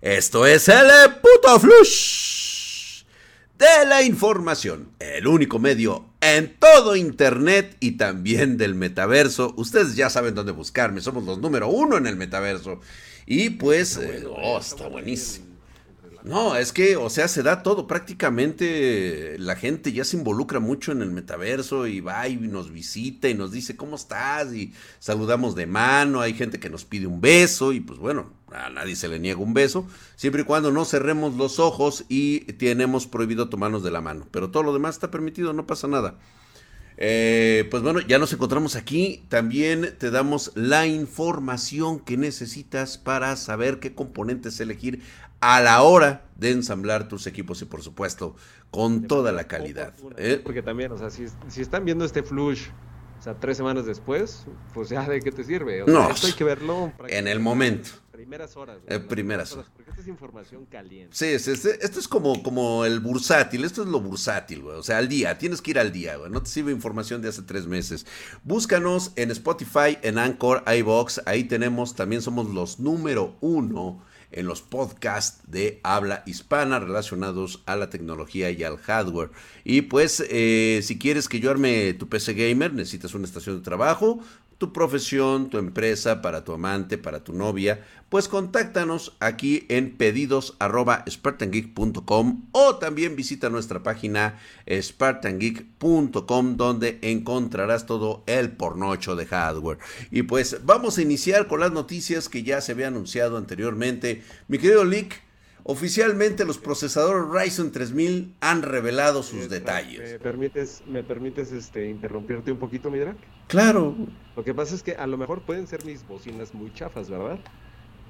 Esto es el puto flush de la información, el único medio en todo internet y también del metaverso. Ustedes ya saben dónde buscarme, somos los número uno en el metaverso. Y pues, eh, oh, está buenísimo. No, es que, o sea, se da todo. Prácticamente la gente ya se involucra mucho en el metaverso y va y nos visita y nos dice cómo estás y saludamos de mano. Hay gente que nos pide un beso y pues bueno, a nadie se le niega un beso, siempre y cuando no cerremos los ojos y tenemos prohibido tomarnos de la mano. Pero todo lo demás está permitido, no pasa nada. Eh, pues bueno, ya nos encontramos aquí. También te damos la información que necesitas para saber qué componentes elegir a la hora de ensamblar tus equipos y por supuesto con toda la calidad. ¿eh? Porque también, o sea, si, están viendo este flush, o sea, tres semanas después, pues ya de qué te sirve. no, esto hay que verlo en el momento. Primeras horas. Eh, primeras horas. Porque esta es información caliente. Sí, esto es como, como el bursátil. Esto es lo bursátil, güey. O sea, al día. Tienes que ir al día, güey. No te sirve información de hace tres meses. Búscanos en Spotify, en Anchor, iBox. Ahí tenemos, también somos los número uno en los podcasts de habla hispana relacionados a la tecnología y al hardware. Y pues, eh, si quieres que yo arme tu PC gamer, necesitas una estación de trabajo, tu profesión, tu empresa, para tu amante, para tu novia, pues contáctanos aquí en pedidos o también visita nuestra página spartangeek.com donde encontrarás todo el pornocho de hardware. Y pues vamos a iniciar con las noticias que ya se había anunciado anteriormente. Mi querido Lick, Oficialmente los procesadores Ryzen 3000 han revelado sus detalles. ¿Me permites, me permites este, interrumpirte un poquito, Midrak? Claro. Lo que pasa es que a lo mejor pueden ser mis bocinas muy chafas, ¿verdad?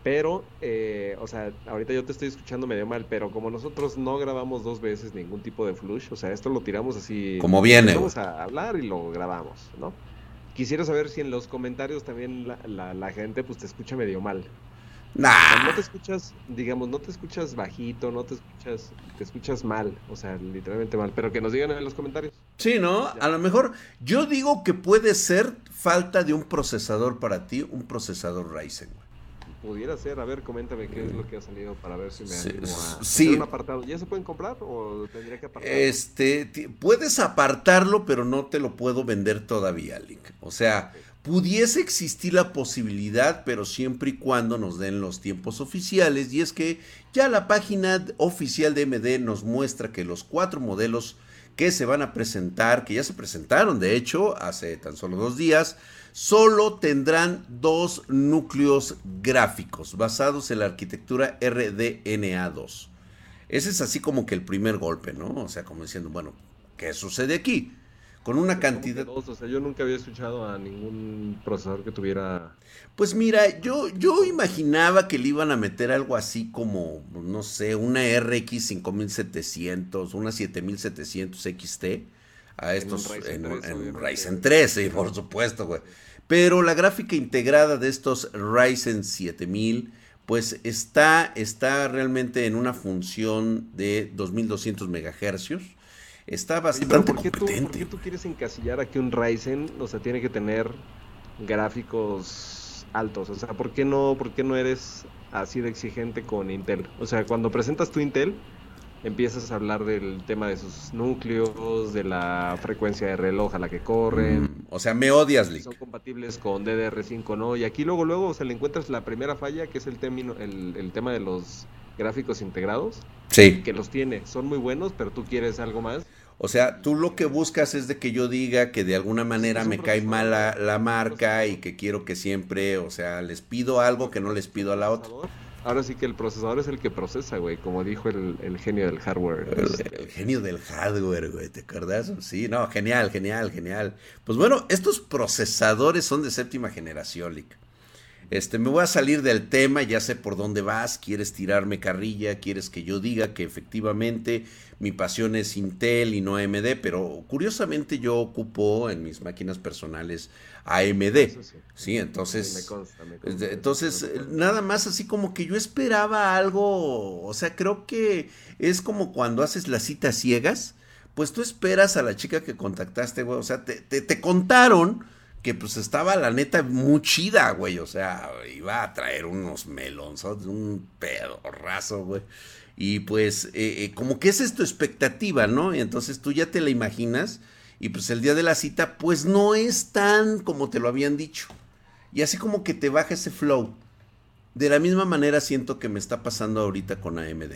Pero, eh, o sea, ahorita yo te estoy escuchando medio mal, pero como nosotros no grabamos dos veces ningún tipo de flush, o sea, esto lo tiramos así. Como viene. Vamos a hablar y lo grabamos, ¿no? Quisiera saber si en los comentarios también la, la gente pues te escucha medio mal. No te escuchas, digamos, no te escuchas bajito, no te escuchas, te escuchas mal, o sea, literalmente mal, pero que nos digan en los comentarios. Sí, ¿no? A lo mejor yo digo que puede ser falta de un procesador para ti, un procesador Ryzen, Pudiera ser, a ver, coméntame qué es lo que ha salido para ver si me sí, animo a sí. un apartado. ¿Ya se pueden comprar o tendría que apartarlo? Este, puedes apartarlo, pero no te lo puedo vender todavía, Link. O sea, pudiese existir la posibilidad, pero siempre y cuando nos den los tiempos oficiales, y es que ya la página oficial de MD nos muestra que los cuatro modelos que se van a presentar, que ya se presentaron de hecho hace tan solo dos días, solo tendrán dos núcleos gráficos basados en la arquitectura RDNA2. Ese es así como que el primer golpe, ¿no? O sea, como diciendo, bueno, ¿qué sucede aquí? Con una cantidad... o sea, yo nunca había escuchado a ningún procesador que tuviera... Pues mira, yo, yo imaginaba que le iban a meter algo así como, no sé, una RX 5700, una 7700 XT a estos en, en, Ryzen 3, sí, por supuesto, güey. Pero la gráfica integrada de estos Ryzen 7000 pues está, está realmente en una función de 2200 MHz está bastante ¿por qué Tú, ¿Por qué tú quieres encasillar aquí un Ryzen? O sea, tiene que tener gráficos altos. O sea, ¿por qué no, por qué no eres así de exigente con Intel? O sea, cuando presentas tu Intel, empiezas a hablar del tema de sus núcleos, de la frecuencia de reloj a la que corren. Mm, o sea, me odias, Lick. Son compatibles con DDR5, ¿no? Y aquí luego, luego, se le encuentras la primera falla, que es el, término, el, el tema de los gráficos integrados. Sí. Que los tiene, son muy buenos, pero tú quieres algo más. O sea, tú lo que buscas es de que yo diga que de alguna manera me cae mal la, marca y que quiero que siempre, o sea, les pido algo que no les pido a la otra. Ahora sí que el procesador es el que procesa, güey, como dijo el, genio del hardware. El, genio del hardware, güey, ¿te acuerdas? Sí, no, genial, genial, genial. Pues bueno, estos procesadores son de séptima generación, Lick. Este, me voy a salir del tema, ya sé por dónde vas, quieres tirarme carrilla, quieres que yo diga que efectivamente mi pasión es Intel y no AMD, pero curiosamente yo ocupo en mis máquinas personales AMD. Sí. entonces, entonces nada más así como que yo esperaba algo, o sea, creo que es como cuando haces las citas ciegas, pues tú esperas a la chica que contactaste, güey, o sea, te, te, te contaron que pues estaba la neta muy chida, güey. O sea, iba a traer unos melonzos, un pedo carrazo, güey. Y pues, eh, eh, como que esa es tu expectativa, ¿no? Y entonces tú ya te la imaginas. Y pues el día de la cita, pues no es tan como te lo habían dicho. Y así como que te baja ese flow. De la misma manera siento que me está pasando ahorita con AMD.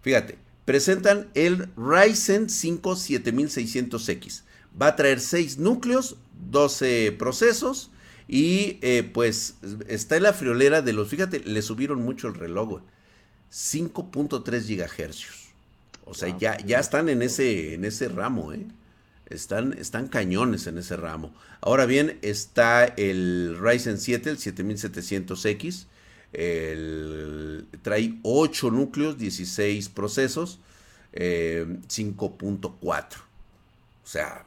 Fíjate, presentan el Ryzen 5 7600X. Va a traer 6 núcleos, 12 procesos y eh, pues está en la friolera de los, fíjate, le subieron mucho el reloj, 5.3 gigahercios. O sea, ya, ya están en ese, en ese ramo, ¿eh? Están, están cañones en ese ramo. Ahora bien, está el Ryzen 7, el 7700X. El, trae 8 núcleos, 16 procesos, 5.4. O sea,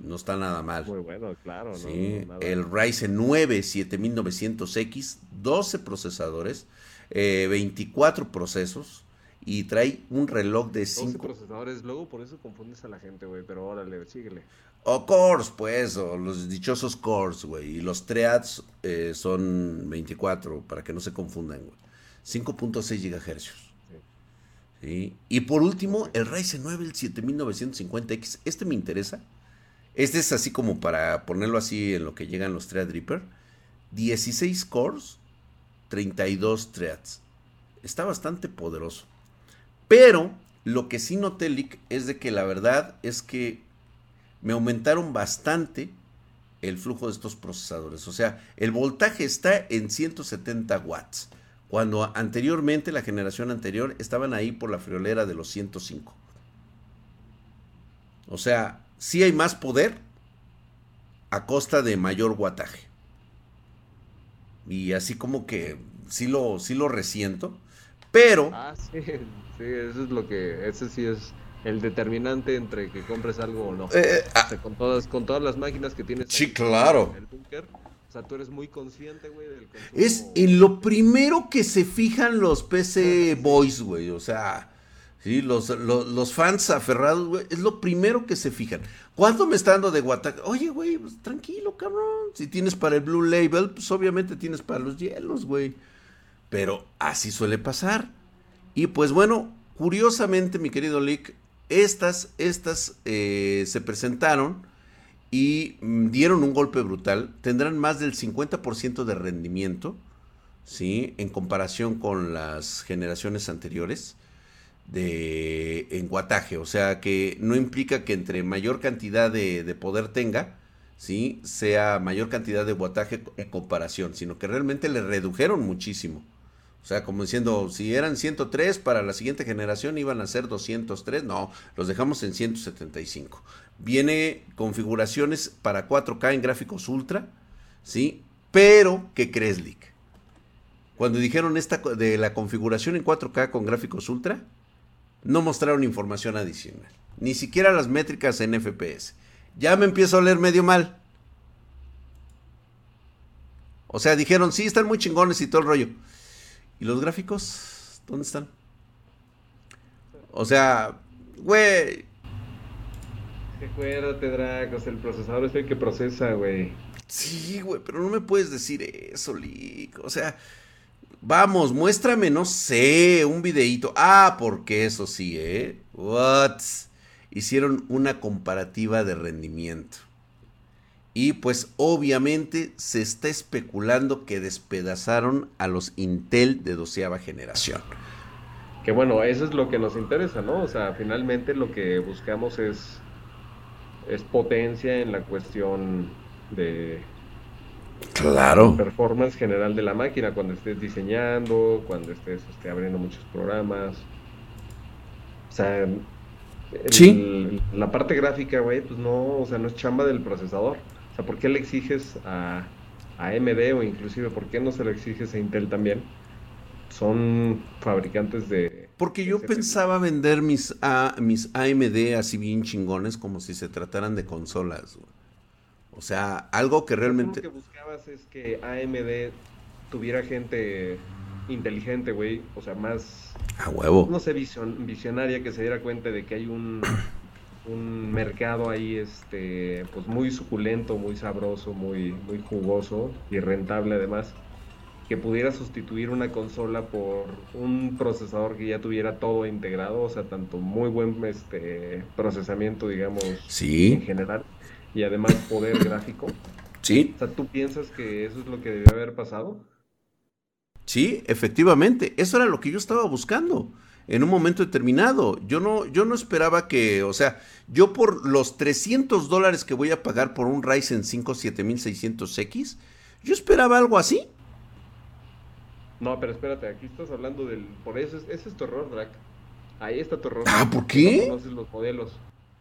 no está nada mal. Muy bueno, claro. Sí, el Ryzen 9 7900X, 12 procesadores, 24 eh, procesos y trae un reloj de 5 procesadores. Luego por eso confundes a la gente, güey, pero órale, síguele. O cores, pues, o los dichosos cores, güey. Y los threads eh, son 24, para que no se confundan, güey. 5.6 GHz. Y por último, el Ryzen 9, el 7950X. Este me interesa. Este es así como para ponerlo así en lo que llegan los Threadripper. 16 cores, 32 threads. Está bastante poderoso. Pero lo que sí noté, Lick, es de que la verdad es que me aumentaron bastante el flujo de estos procesadores. O sea, el voltaje está en 170 watts, cuando anteriormente, la generación anterior, estaban ahí por la friolera de los 105. O sea, sí hay más poder a costa de mayor wattaje. Y así como que sí lo, sí lo resiento. Pero. Ah, sí, sí, eso es lo que. Ese sí es el determinante entre que compres algo o no. Eh, eh, ah. con, todas, con todas las máquinas que tienes. Sí, claro. En el búnker. O sea, tú eres muy consciente, güey, del Es en lo primero que se fijan los PC Boys, güey. O sea, sí, los, los, fans aferrados, güey. Es lo primero que se fijan. ¿Cuánto me está dando de Guataca? Oye, güey, pues, tranquilo, cabrón. Si tienes para el Blue Label, pues obviamente tienes para los hielos, güey. Pero así suele pasar. Y pues bueno, curiosamente, mi querido Lick, estas, estas eh, se presentaron y mm, dieron un golpe brutal. Tendrán más del 50% de rendimiento, ¿sí? En comparación con las generaciones anteriores de en guataje. O sea que no implica que entre mayor cantidad de, de poder tenga, ¿sí? Sea mayor cantidad de guataje en comparación, sino que realmente le redujeron muchísimo. O sea, como diciendo, si eran 103 para la siguiente generación iban a ser 203, no, los dejamos en 175. Viene configuraciones para 4K en gráficos ultra, ¿sí? Pero, ¿qué crees? Cuando dijeron esta de la configuración en 4K con gráficos ultra, no mostraron información adicional. Ni siquiera las métricas en FPS. Ya me empiezo a leer medio mal. O sea, dijeron, sí, están muy chingones y todo el rollo. ¿Y los gráficos? ¿Dónde están? O sea, güey. Acuérdate, Dracos, el procesador es el que procesa, güey. Sí, güey, pero no me puedes decir eso, Lick. O sea, vamos, muéstrame, no sé, un videíto. Ah, porque eso sí, ¿eh? What? Hicieron una comparativa de rendimiento. Y pues obviamente se está especulando que despedazaron a los Intel de doceava generación. Que bueno, eso es lo que nos interesa, ¿no? O sea, finalmente lo que buscamos es, es potencia en la cuestión de claro. performance general de la máquina, cuando estés diseñando, cuando estés este, abriendo muchos programas. O sea, la parte gráfica, güey, pues no, o sea, no es chamba del procesador. O sea, ¿por qué le exiges a, AMD o inclusive por qué no se lo exiges a Intel también? Son fabricantes de... Porque yo pensaba vender mis, a, mis AMD así bien chingones como si se trataran de consolas. O sea, algo que realmente... Lo que buscabas es que AMD tuviera gente inteligente, güey. O sea, más... A huevo. No sé, visionaria que se diera cuenta de que hay un un mercado ahí este pues muy suculento, muy sabroso, muy muy jugoso y rentable además. que pudiera sustituir una consola por un procesador que ya tuviera todo integrado, o sea, tanto muy buen este procesamiento, digamos, sí. en general, y además poder gráfico. Sí. O sea, ¿tú piensas que eso es lo que debió haber pasado? Sí, efectivamente, eso era lo que yo estaba buscando en un momento determinado. Yo no, yo no esperaba que, o sea, yo por los 300 dólares que voy a pagar por un Ryzen 5 7600X, yo esperaba algo así. No, pero espérate, aquí estás hablando del... Por eso, ese es tu error, Drac. Ahí está tu error. Ah, ¿por qué? No conoces los modelos.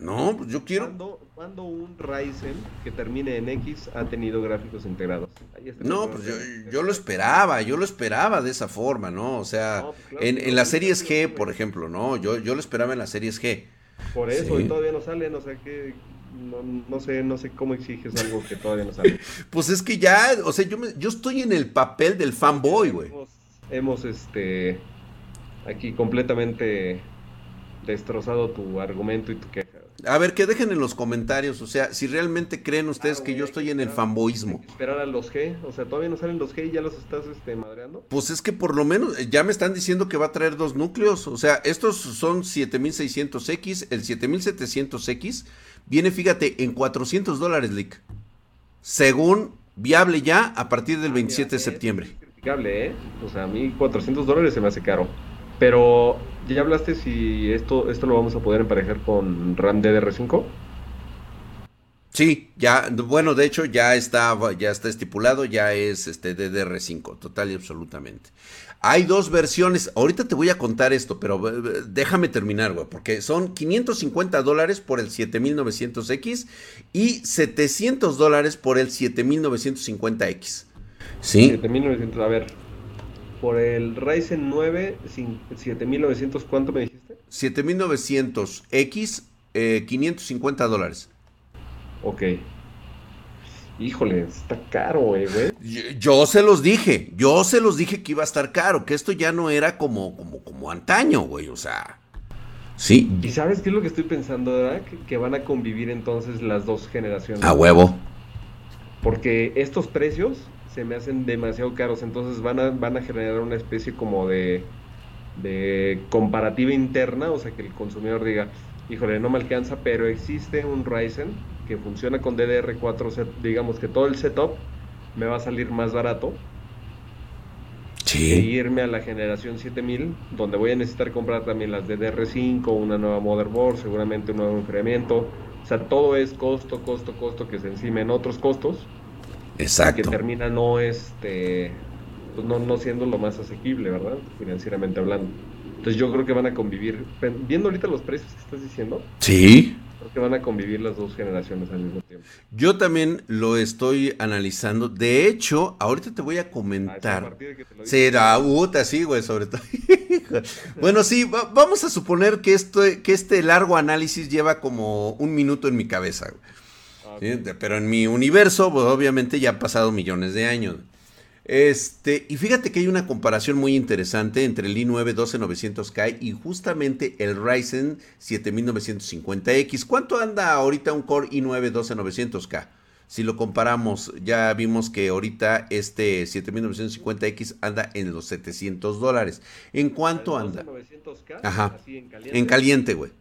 No, pues yo quiero... ¿Cuándo, un Ryzen que termine en X ha tenido gráficos integrados? no, pues yo, lo esperaba, yo lo esperaba de esa forma, ¿no? O sea, pues en, en las series G, por ejemplo, ¿no? Yo, yo lo esperaba en las series G. Por eso, y todavía no sale, no sé qué, no, sé, no sé cómo exiges algo que todavía no sale. pues es que ya, o sea, yo, me, yo estoy en el papel del fanboy, güey. Hemos, este, aquí completamente destrozado tu argumento y tu queja. A ver, que dejen en los comentarios, o sea, si realmente creen ustedes ah, que yo estoy en el fanboyismo. Esperar a los G, o sea, todavía no salen los G y ya los estás este, madreando. Pues es que por lo menos eh, ya me están diciendo que va a traer dos núcleos, o sea, estos son 7600X, el 7700X viene, fíjate, en 400 dólares, Lick. Según viable ya a partir del 27 ah, de septiembre. Es criticable, ¿eh? O sea, a mí 400 dólares se me hace caro. Pero, ¿ya hablaste si esto, esto lo vamos a poder emparejar con RAM DDR5? Sí, ya, bueno, de hecho ya está, ya está estipulado, ya es este DDR5, total y absolutamente. Hay dos versiones, ahorita te voy a contar esto, pero eh, déjame terminar, güey, porque son 550 dólares por el 7900X y 700 dólares por el 7950X. ¿Sí? 7900, a ver, por el Ryzen 9, 7900, ¿cuánto me dijiste? 7900X, eh, 550 dólares. Ok. Híjole, está caro, güey. Yo, se los dije, yo se los dije que iba a estar caro, que esto ya no era como, como, como antaño, güey, o sea. Sí. ¿Y sabes qué es lo que estoy pensando, ¿verdad? Que, van a convivir entonces las dos generaciones. A huevo. Porque estos precios se me hacen demasiado caros, entonces van a, van a generar una especie como de, de comparativa interna, o sea, que el consumidor diga, híjole, no me alcanza, pero existe un Ryzen que funciona con DDR4, digamos que todo el setup me va a salir más barato. Sí. Que irme a la generación 7000, donde voy a necesitar comprar también las DDR5, una nueva motherboard, seguramente un nuevo enfriamiento. O sea, todo es costo, costo, costo que se encima en otros costos. Exacto. Que termina no, este, pues no, no siendo lo más asequible, ¿verdad? Financieramente hablando. Entonces yo creo que van a convivir, viendo ahorita los precios que estás diciendo. Sí. Creo que van a convivir las dos generaciones al mismo tiempo. Yo también lo estoy analizando. De hecho, ahorita te voy a comentar. Sí, puta, sí, güey, sobre todo. bueno, sí, vamos a suponer que, esto, que este largo análisis lleva como un minuto en mi cabeza. Pero en mi universo, pues, obviamente ya han pasado millones de años. Este, y fíjate que hay una comparación muy interesante entre el i9 12900K y justamente el Ryzen 7950X. ¿Cuánto anda ahorita un Core i9 12900K? Si lo comparamos, ya vimos que ahorita este 7950X anda en los 700 dólares. ¿En cuánto anda? Ajá. En caliente, güey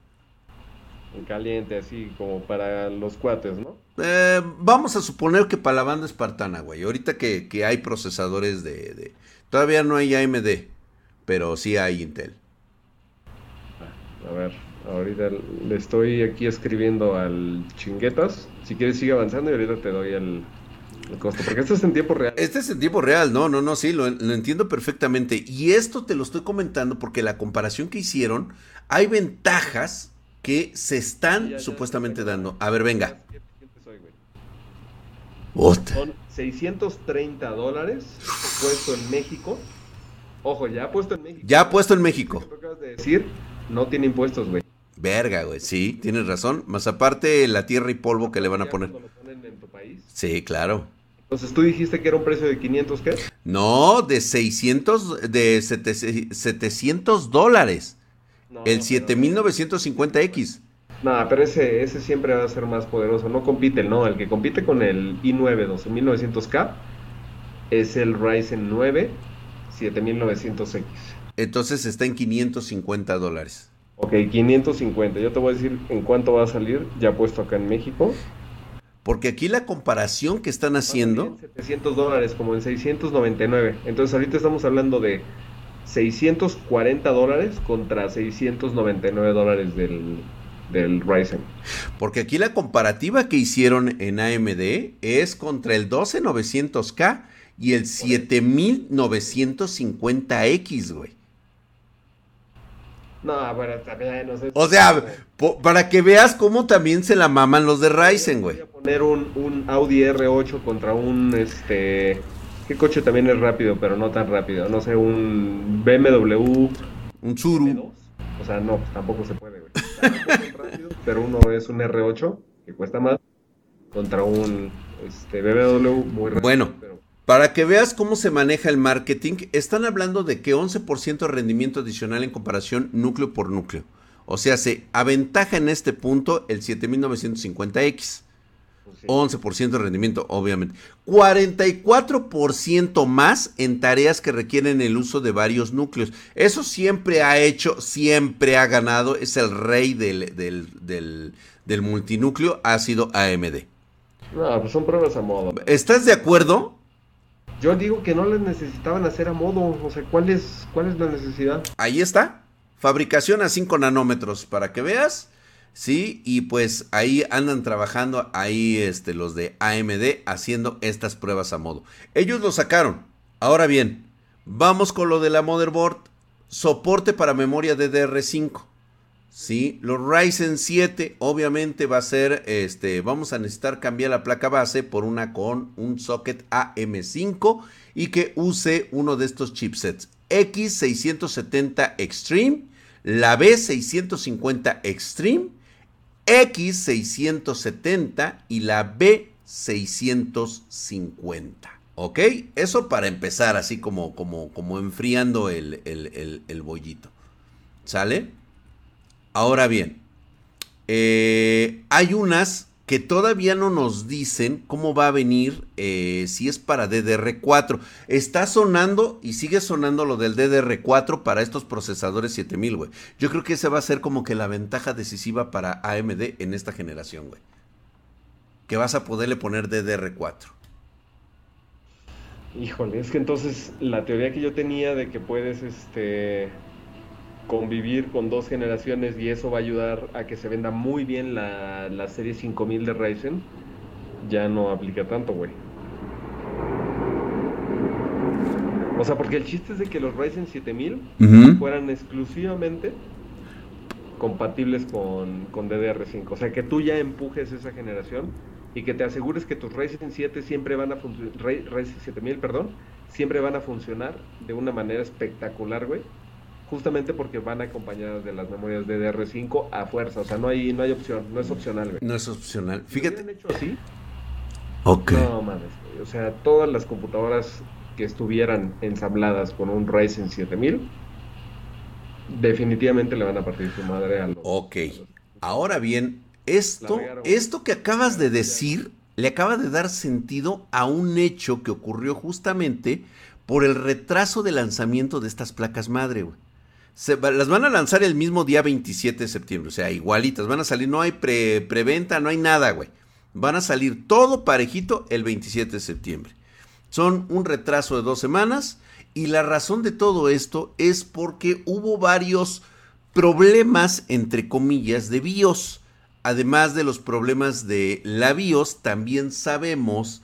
en caliente, así como para los cuates, ¿no? Eh, vamos a suponer que para la banda espartana, güey. Ahorita que, hay procesadores de, Todavía no hay AMD, pero sí hay Intel. A ver, ahorita le estoy aquí escribiendo al chinguetas. Si quieres sigue avanzando y ahorita te doy el, costo. Porque este es en tiempo real. Este es en tiempo real, no, no, no, sí, lo, lo entiendo perfectamente. Y esto te lo estoy comentando porque la comparación que hicieron, hay ventajas que se están supuestamente dando. A ver, venga. Son 630 dólares puesto en México. Ojo, ya puesto en México. Ya puesto en México. de decir, no tiene impuestos, güey. Verga, güey, sí, tienes razón. Más aparte la tierra y polvo que le van a poner. Sí, claro. Entonces tú dijiste que era un precio de 500, ¿qué? No, de 600, de 700 dólares el 7950X. No, pero ese, ese siempre va a ser más poderoso. No compite, no. El que compite con el i9 12900K es el Ryzen 9 7900X. Entonces está en 550 dólares. Ok, 550. Yo te voy a decir en cuánto va a salir, ya puesto acá en México. Porque aquí la comparación que están haciendo... 700 dólares, como en 699. Entonces ahorita estamos hablando de 640 dólares contra 699 dólares del, del Ryzen. Porque aquí la comparativa que hicieron en AMD es contra el 12900K y el 7950X, güey. No, pero también, no sé. O sea, para que veas cómo también se la maman los de Ryzen, güey. Voy a poner un, un, Audi R8 contra un, este... ¿Qué coche también es rápido, pero no tan rápido? No sé, un BMW... Un Tsuru. O sea, no, tampoco se puede, güey. pero uno es un R8, que cuesta más, contra un este, BMW muy rápido. Bueno, para que veas cómo se maneja el marketing, están hablando de que 11% de rendimiento adicional en comparación núcleo por núcleo. O sea, se aventaja en este punto el 7950X. 11% de rendimiento, obviamente. 44% más en tareas que requieren el uso de varios núcleos. Eso siempre ha hecho, siempre ha ganado. Es el rey del, del, del multinúcleo. Ha sido AMD. No, pues son pruebas a modo. ¿Estás de acuerdo? Yo digo que no les necesitaban hacer a modo. O sea, ¿cuál es, cuál es la necesidad? Ahí está. Fabricación a 5 nanómetros para que veas. Sí, y pues ahí andan trabajando ahí este, los de AMD haciendo estas pruebas a modo. Ellos lo sacaron. Ahora bien, vamos con lo de la motherboard. Soporte para memoria DDR5. Sí, los Ryzen 7 obviamente va a ser, este, vamos a necesitar cambiar la placa base por una con un socket AM5 y que use uno de estos chipsets X670 Extreme, la B650 Extreme, X670 y la B650. ¿Ok? Eso para empezar así como, como, como enfriando el, el, el bollito. ¿Sale? Ahora bien, eh, hay unas que todavía no nos dicen cómo va a venir eh, si es para DDR4. Está sonando y sigue sonando lo del DDR4 para estos procesadores 7000, güey. Yo creo que esa va a ser como que la ventaja decisiva para AMD en esta generación, güey. Que vas a poderle poner DDR4. Híjole, es que entonces la teoría que yo tenía de que puedes, este convivir con dos generaciones y eso va a ayudar a que se venda muy bien la, la serie 5000 de Ryzen, ya no aplica tanto, güey. O sea, porque el chiste es de que los Ryzen 7000 fueran exclusivamente compatibles con, con DDR5. O sea, que tú ya empujes esa generación y que te asegures que tus Ryzen 7 siempre van a funcionar, Ryzen 7000, perdón, siempre van a funcionar de una manera espectacular, güey justamente porque van acompañadas de las memorias DDR5 a fuerza, o sea, no hay no hay opción, no es opcional, güey. No es opcional. Fíjate. hecho así? Ok. No mames, o sea, todas las computadoras que estuvieran ensambladas con un Ryzen 7000 definitivamente le van a partir su madre a los Ok. Ahora bien, esto esto que acabas de decir le acaba de dar sentido a un hecho que ocurrió justamente por el retraso de lanzamiento de estas placas madre, güey las van a lanzar el mismo día 27 de septiembre, o sea, igualitas, van a salir, no hay pre, preventa, no hay nada, güey. Van a salir todo parejito el 27 de septiembre. Son un retraso de dos semanas y la razón de todo esto es porque hubo varios problemas, entre comillas, de BIOS. Además de los problemas de la BIOS, también sabemos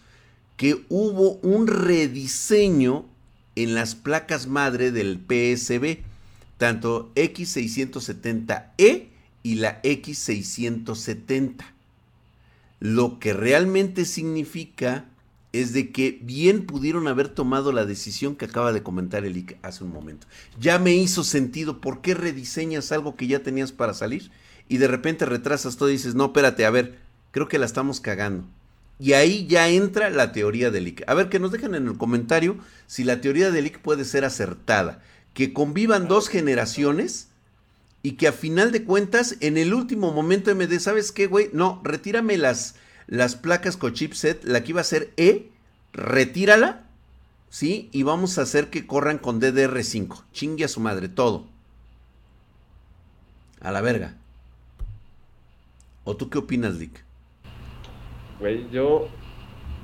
que hubo un rediseño en las placas madre del PSB tanto X670E y la X670. Lo que realmente significa es de que bien pudieron haber tomado la decisión que acaba de comentar el hace un momento. Ya me hizo sentido, ¿por qué rediseñas algo que ya tenías para salir? Y de repente retrasas todo y dices, no, espérate, a ver, creo que la estamos cagando. Y ahí ya entra la teoría del IC. A ver, que nos dejen en el comentario si la teoría del IC puede ser acertada que convivan dos generaciones y que a final de cuentas, en el último momento MD, ¿sabes qué, güey? No, retírame las, las placas con chipset, la que iba a ser E, retírala ¿sí? Y vamos a hacer que corran con DDR5. Chingue a su madre, todo. A la verga. ¿O tú qué opinas, Dick? Güey, yo,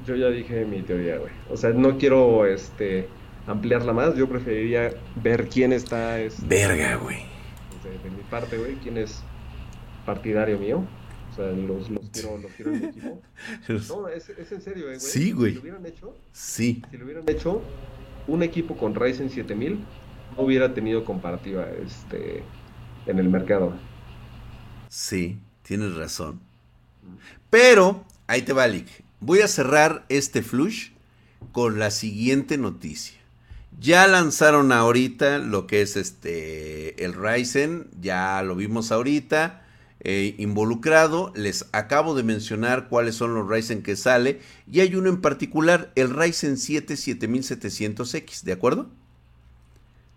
yo ya dije mi teoría, güey. O sea, no quiero este, ampliarla más. Yo preferiría ver quién está. Verga, güey. De, mi parte, güey, quién es partidario mío. O sea, los, los quiero, los quiero en mi equipo. No, es, es en serio, eh, güey. Sí, güey. Si lo hubieran hecho, sí. Si lo hubieran hecho, un equipo con Ryzen 7000 no hubiera tenido comparativa este, en el mercado. Sí, tienes razón. Pero, ahí te va, Lick. Voy a cerrar este flush con la siguiente noticia. Ya lanzaron ahorita lo que es este el Ryzen, ya lo vimos ahorita. Eh, involucrado. Les acabo de mencionar cuáles son los Ryzen que sale. Y hay uno en particular, el Ryzen 7 7700X, ¿de acuerdo?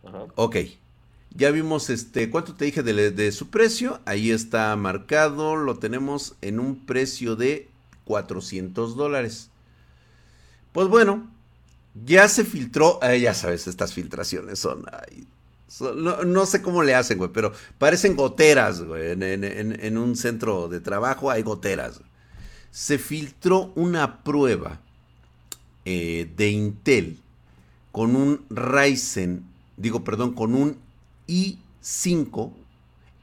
Ajá. Ok. Ya vimos este, ¿cuánto te dije de, de, su precio? Ahí está marcado, lo tenemos en un precio de 400 dólares. Pues bueno, ya se filtró, ya sabes, estas filtraciones son, no, sé cómo le hacen, güey, pero parecen goteras, güey. En, un centro de trabajo hay goteras. Se filtró una prueba eh, de Intel con un Ryzen, digo, perdón, con un i5,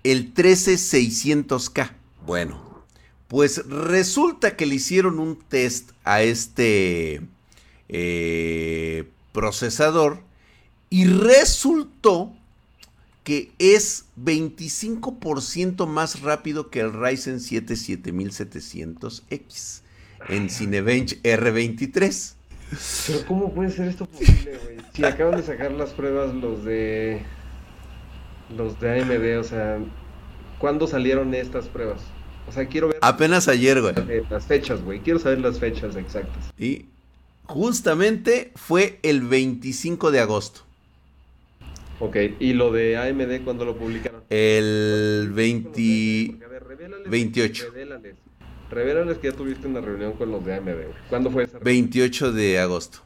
el 13600K. Bueno, pues resulta que le hicieron un test a este eh, procesador y resultó que es 25% más rápido que el Ryzen 7 7700X en Cinebench R23. Pero ¿cómo puede ser esto posible, güey? Si acaban de sacar las pruebas los de los de AMD, o sea, ¿cuándo salieron estas pruebas? O sea, quiero ver apenas ayer, güey. Las fechas, güey. Quiero saber las fechas exactas. Y justamente fue el 25 de agosto. Ok, ¿y lo de AMD cuándo lo publicaron? El 20... 28. Revélales, que ya tuviste una reunión con los de AMD. ¿Cuándo fue esa? 28 de agosto.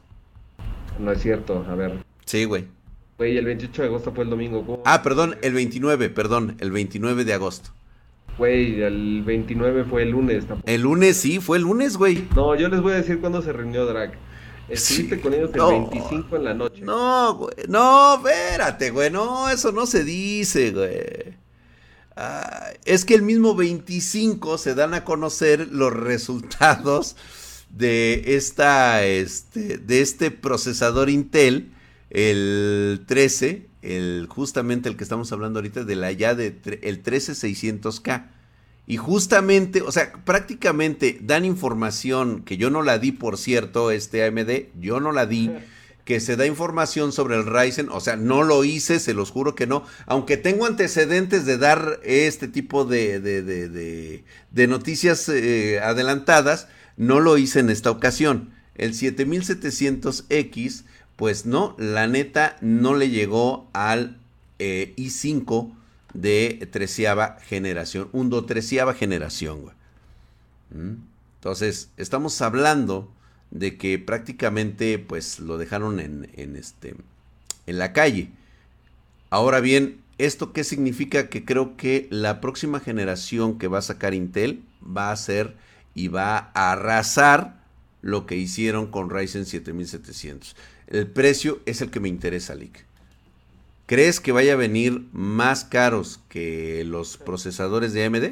No es cierto, a ver. Sí, güey. Güey, el 28 de agosto fue el domingo. Ah, perdón, el 29, perdón, el 29 de agosto. Güey, el 29 fue el lunes. El lunes, sí, fue el lunes, güey. No, yo les voy a decir cuándo se reunió Drag. Estuviste con ellos el 25 en la noche. No, güey. No, espérate, güey. No, eso no se dice, güey. es que el mismo 25 se dan a conocer los resultados de esta, este, de este procesador Intel, el 13, el, justamente el que estamos hablando ahorita, de la ya de el 13600K. Y justamente, o sea, prácticamente dan información que yo no la di, por cierto, este AMD, yo no la di, que se da información sobre el Ryzen, o sea, no lo hice, se los juro que no, aunque tengo antecedentes de dar este tipo de, de, de, de noticias eh, adelantadas, no lo hice en esta ocasión. El 7700X, pues no, la neta no le llegó al eh, i5 de treceava generación, un do treceava generación, güey. ¿Mm? Entonces, estamos hablando de que prácticamente pues lo dejaron en, en, este, en la calle. Ahora bien, ¿esto qué significa? Que creo que la próxima generación que va a sacar Intel va a ser y va a arrasar lo que hicieron con Ryzen 7700. El precio es el que me interesa, Lick. ¿Crees que vaya a venir más caros que los procesadores de AMD?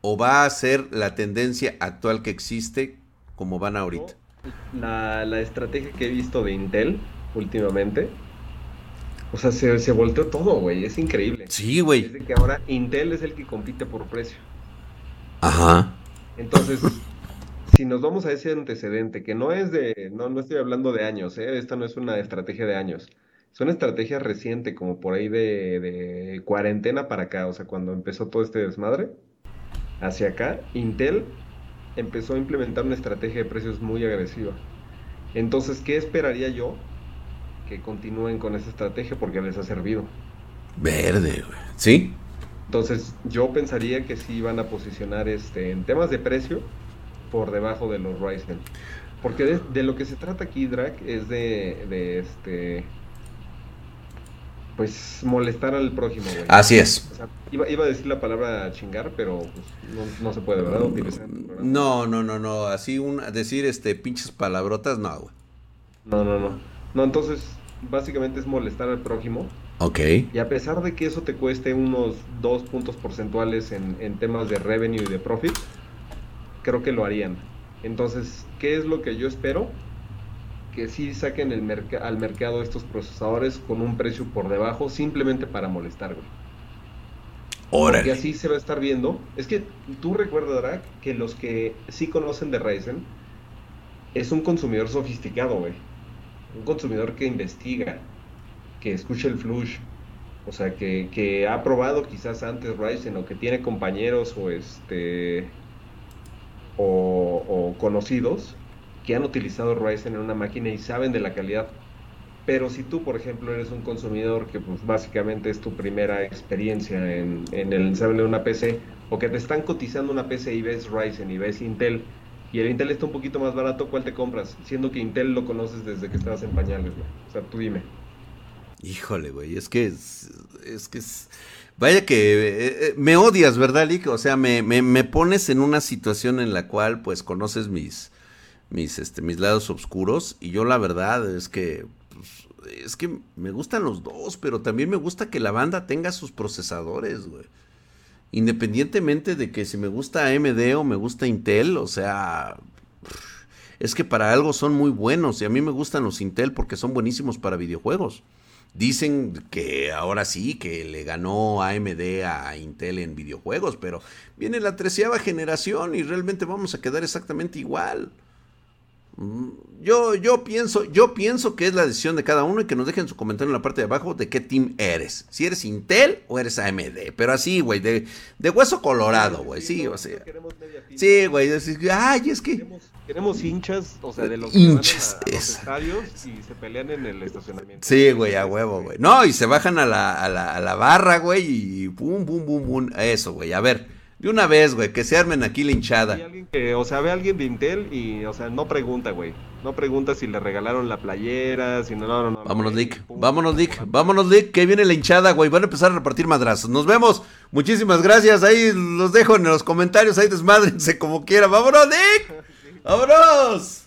¿O va a ser la tendencia actual que existe como van ahorita? La, estrategia que he visto de Intel últimamente, o sea, se, se volteó todo, güey, es increíble. Sí, güey. Es que ahora Intel es el que compite por precio. Ajá. Entonces, si nos vamos a ese antecedente, que no es de, no, no estoy hablando de años, ¿eh? esta no es una estrategia de años es una estrategia reciente, como por ahí de, cuarentena para acá, o sea, cuando empezó todo este desmadre, hacia acá, Intel empezó a implementar una estrategia de precios muy agresiva. Entonces, ¿qué esperaría yo? Que continúen con esa estrategia porque les ha servido. Verde, güey. ¿Sí? Entonces, yo pensaría que sí van a posicionar este en temas de precio por debajo de los Ryzen. Porque de, lo que se trata aquí, Drac, es de, de este pues molestar al prójimo, güey. Así es. iba, iba, a decir la palabra chingar, pero pues, no, se puede, ¿verdad? Utilizar no, no, no, no. Así un, decir este pinches palabrotas, no, güey. No, no, no. No, entonces, básicamente es molestar al prójimo. Ok. Y a pesar de que eso te cueste unos dos puntos porcentuales en, en temas de revenue y de profit, creo que lo harían. Entonces, ¿qué es lo que yo espero? Que sí saquen el al mercado estos procesadores con un precio por debajo simplemente para molestar, güey. Porque así se va a estar viendo. Es que tú recuerdas, que los que sí conocen de Ryzen es un consumidor sofisticado, güey. Un consumidor que investiga, que escucha el flush. O sea, que, que ha probado quizás antes Ryzen o que tiene compañeros o este o, o conocidos que han utilizado Ryzen en una máquina y saben de la calidad. Pero si tú, por ejemplo, eres un consumidor que pues, básicamente es tu primera experiencia en, el ensamble de una PC, o que te están cotizando una PC y ves Ryzen y ves Intel, y el Intel está un poquito más barato, ¿cuál te compras? Siendo que Intel lo conoces desde que estabas en pañales, güey. O sea, tú dime. Híjole, güey, es que es, es que es... Vaya que eh, eh, me odias, ¿verdad, Lick? O sea, me, me, me, pones en una situación en la cual, pues, conoces mis, mis, este, mis lados oscuros. Y yo la verdad es que, pues, es que me gustan los dos, pero también me gusta que la banda tenga sus procesadores, güey. Independientemente de que si me gusta AMD o me gusta Intel, o sea, es que para algo son muy buenos. Y a mí me gustan los Intel porque son buenísimos para videojuegos. Dicen que ahora sí, que le ganó AMD a Intel en videojuegos, pero viene la treceava generación y realmente vamos a quedar exactamente igual. Yo, yo pienso, yo pienso que es la decisión de cada uno y que nos dejen su comentario en la parte de abajo de qué team eres. Si eres Intel o eres AMD. Pero así, güey, de, de, hueso colorado, güey. Sí, o sea. Sí, güey. Ay, es que. Queremos, hinchas, o sea, de los hinchas, que van a, los estadios y se pelean en el estacionamiento. Sí, güey, a huevo, güey. No, y se bajan a la, a la, a la barra, güey, y pum, pum, pum, pum. Eso, güey. A ver. De una vez, güey, que se armen aquí la hinchada. que, o sea, ve a alguien de Intel y, o sea, no pregunta, güey. No pregunta si le regalaron la playera, si no, no, no. Vámonos, Lick. Vámonos, Lick. Vámonos, Lick, que viene la hinchada, güey. Van a empezar a repartir madrazos. Nos vemos. Muchísimas gracias. Ahí los dejo en los comentarios. Ahí desmadrense como quiera. Vámonos, Lick. Vámonos.